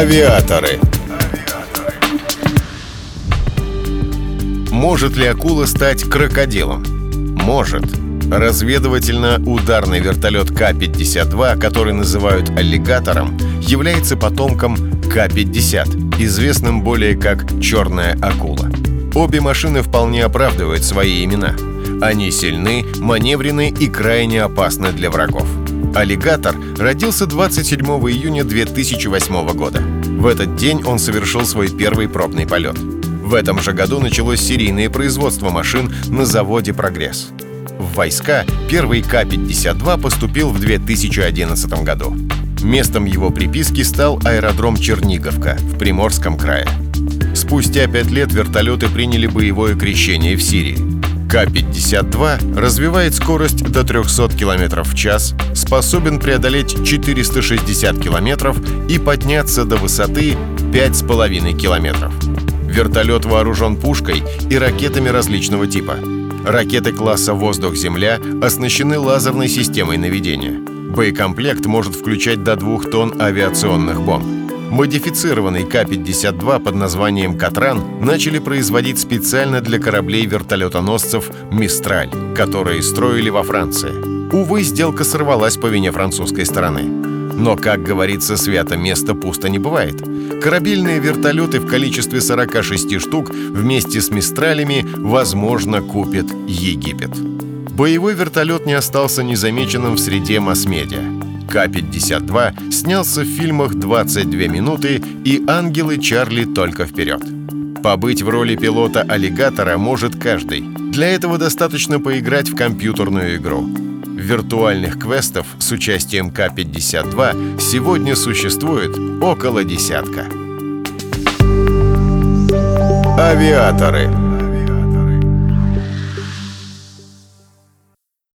Авиаторы. Может ли акула стать крокодилом? Может. Разведывательно-ударный вертолет К-52, который называют аллигатором, является потомком К-50, известным более как «черная акула». Обе машины вполне оправдывают свои имена. Они сильны, маневрены и крайне опасны для врагов. Аллигатор родился 27 июня 2008 года. В этот день он совершил свой первый пробный полет. В этом же году началось серийное производство машин на заводе «Прогресс». В войска первый К-52 поступил в 2011 году. Местом его приписки стал аэродром Черниговка в Приморском крае. Спустя пять лет вертолеты приняли боевое крещение в Сирии. К-52 развивает скорость до 300 км в час, способен преодолеть 460 км и подняться до высоты 5,5 км. Вертолет вооружен пушкой и ракетами различного типа. Ракеты класса «Воздух-Земля» оснащены лазерной системой наведения. Боекомплект может включать до двух тонн авиационных бомб. Модифицированный К-52 под названием «Катран» начали производить специально для кораблей-вертолетоносцев «Мистраль», которые строили во Франции. Увы, сделка сорвалась по вине французской стороны. Но, как говорится, свято место пусто не бывает. Корабельные вертолеты в количестве 46 штук вместе с «Мистралями» возможно купит Египет. Боевой вертолет не остался незамеченным в среде масс-медиа. К-52 снялся в фильмах «22 минуты» и «Ангелы Чарли только вперед». Побыть в роли пилота-аллигатора может каждый. Для этого достаточно поиграть в компьютерную игру. Виртуальных квестов с участием К-52 сегодня существует около десятка. Авиаторы.